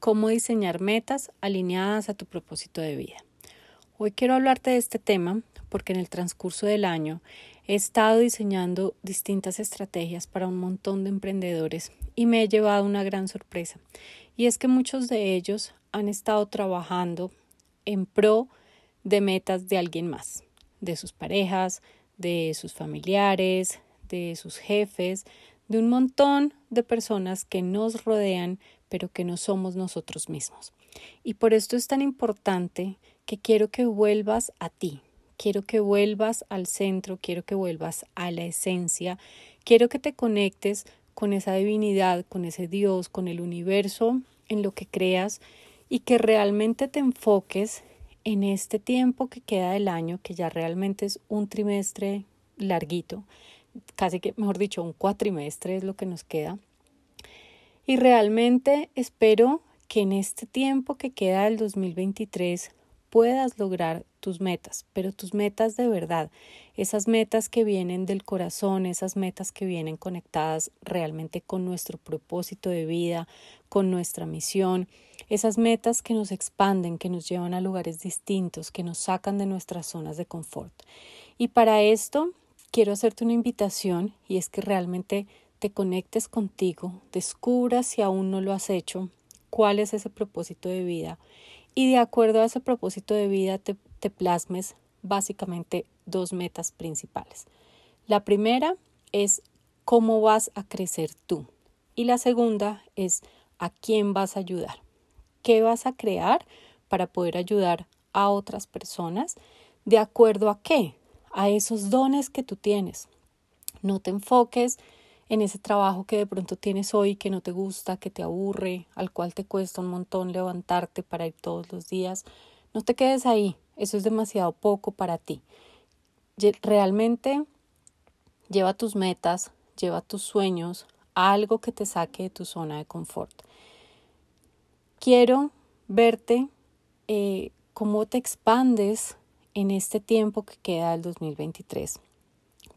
cómo diseñar metas alineadas a tu propósito de vida. Hoy quiero hablarte de este tema porque en el transcurso del año he estado diseñando distintas estrategias para un montón de emprendedores y me he llevado una gran sorpresa. Y es que muchos de ellos han estado trabajando en pro de metas de alguien más, de sus parejas, de sus familiares, de sus jefes, de un montón de personas que nos rodean, pero que no somos nosotros mismos. Y por esto es tan importante que quiero que vuelvas a ti, quiero que vuelvas al centro, quiero que vuelvas a la esencia, quiero que te conectes con esa divinidad, con ese Dios, con el universo, en lo que creas y que realmente te enfoques en este tiempo que queda del año, que ya realmente es un trimestre larguito, casi que, mejor dicho, un cuatrimestre es lo que nos queda. Y realmente espero que en este tiempo que queda del 2023 puedas lograr tus metas, pero tus metas de verdad, esas metas que vienen del corazón, esas metas que vienen conectadas realmente con nuestro propósito de vida, con nuestra misión, esas metas que nos expanden, que nos llevan a lugares distintos, que nos sacan de nuestras zonas de confort. Y para esto quiero hacerte una invitación y es que realmente te conectes contigo, descubras si aún no lo has hecho, cuál es ese propósito de vida. Y de acuerdo a ese propósito de vida te, te plasmes básicamente dos metas principales. La primera es cómo vas a crecer tú. Y la segunda es a quién vas a ayudar, qué vas a crear para poder ayudar a otras personas de acuerdo a qué, a esos dones que tú tienes. No te enfoques en ese trabajo que de pronto tienes hoy que no te gusta, que te aburre, al cual te cuesta un montón levantarte para ir todos los días. No te quedes ahí, eso es demasiado poco para ti. Realmente lleva tus metas, lleva tus sueños algo que te saque de tu zona de confort. Quiero verte eh, cómo te expandes en este tiempo que queda del 2023.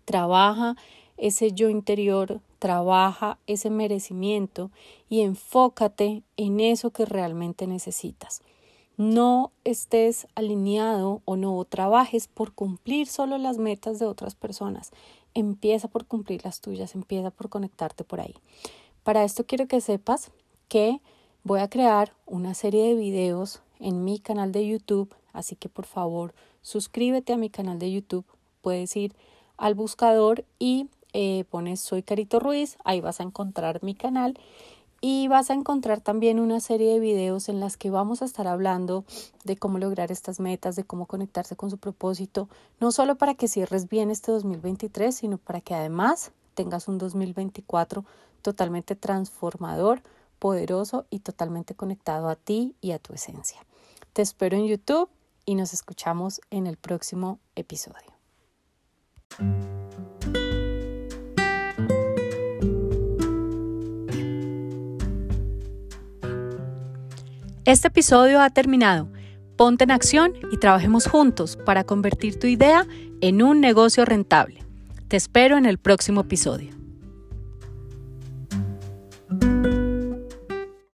Trabaja ese yo interior, trabaja ese merecimiento y enfócate en eso que realmente necesitas. No estés alineado o no trabajes por cumplir solo las metas de otras personas. Empieza por cumplir las tuyas, empieza por conectarte por ahí. Para esto quiero que sepas que voy a crear una serie de videos en mi canal de YouTube, así que por favor suscríbete a mi canal de YouTube. Puedes ir al buscador y eh, pones Soy Carito Ruiz, ahí vas a encontrar mi canal y vas a encontrar también una serie de videos en las que vamos a estar hablando de cómo lograr estas metas, de cómo conectarse con su propósito, no solo para que cierres bien este 2023, sino para que además tengas un 2024 totalmente transformador, poderoso y totalmente conectado a ti y a tu esencia. Te espero en YouTube y nos escuchamos en el próximo episodio. Este episodio ha terminado. Ponte en acción y trabajemos juntos para convertir tu idea en un negocio rentable. Te espero en el próximo episodio.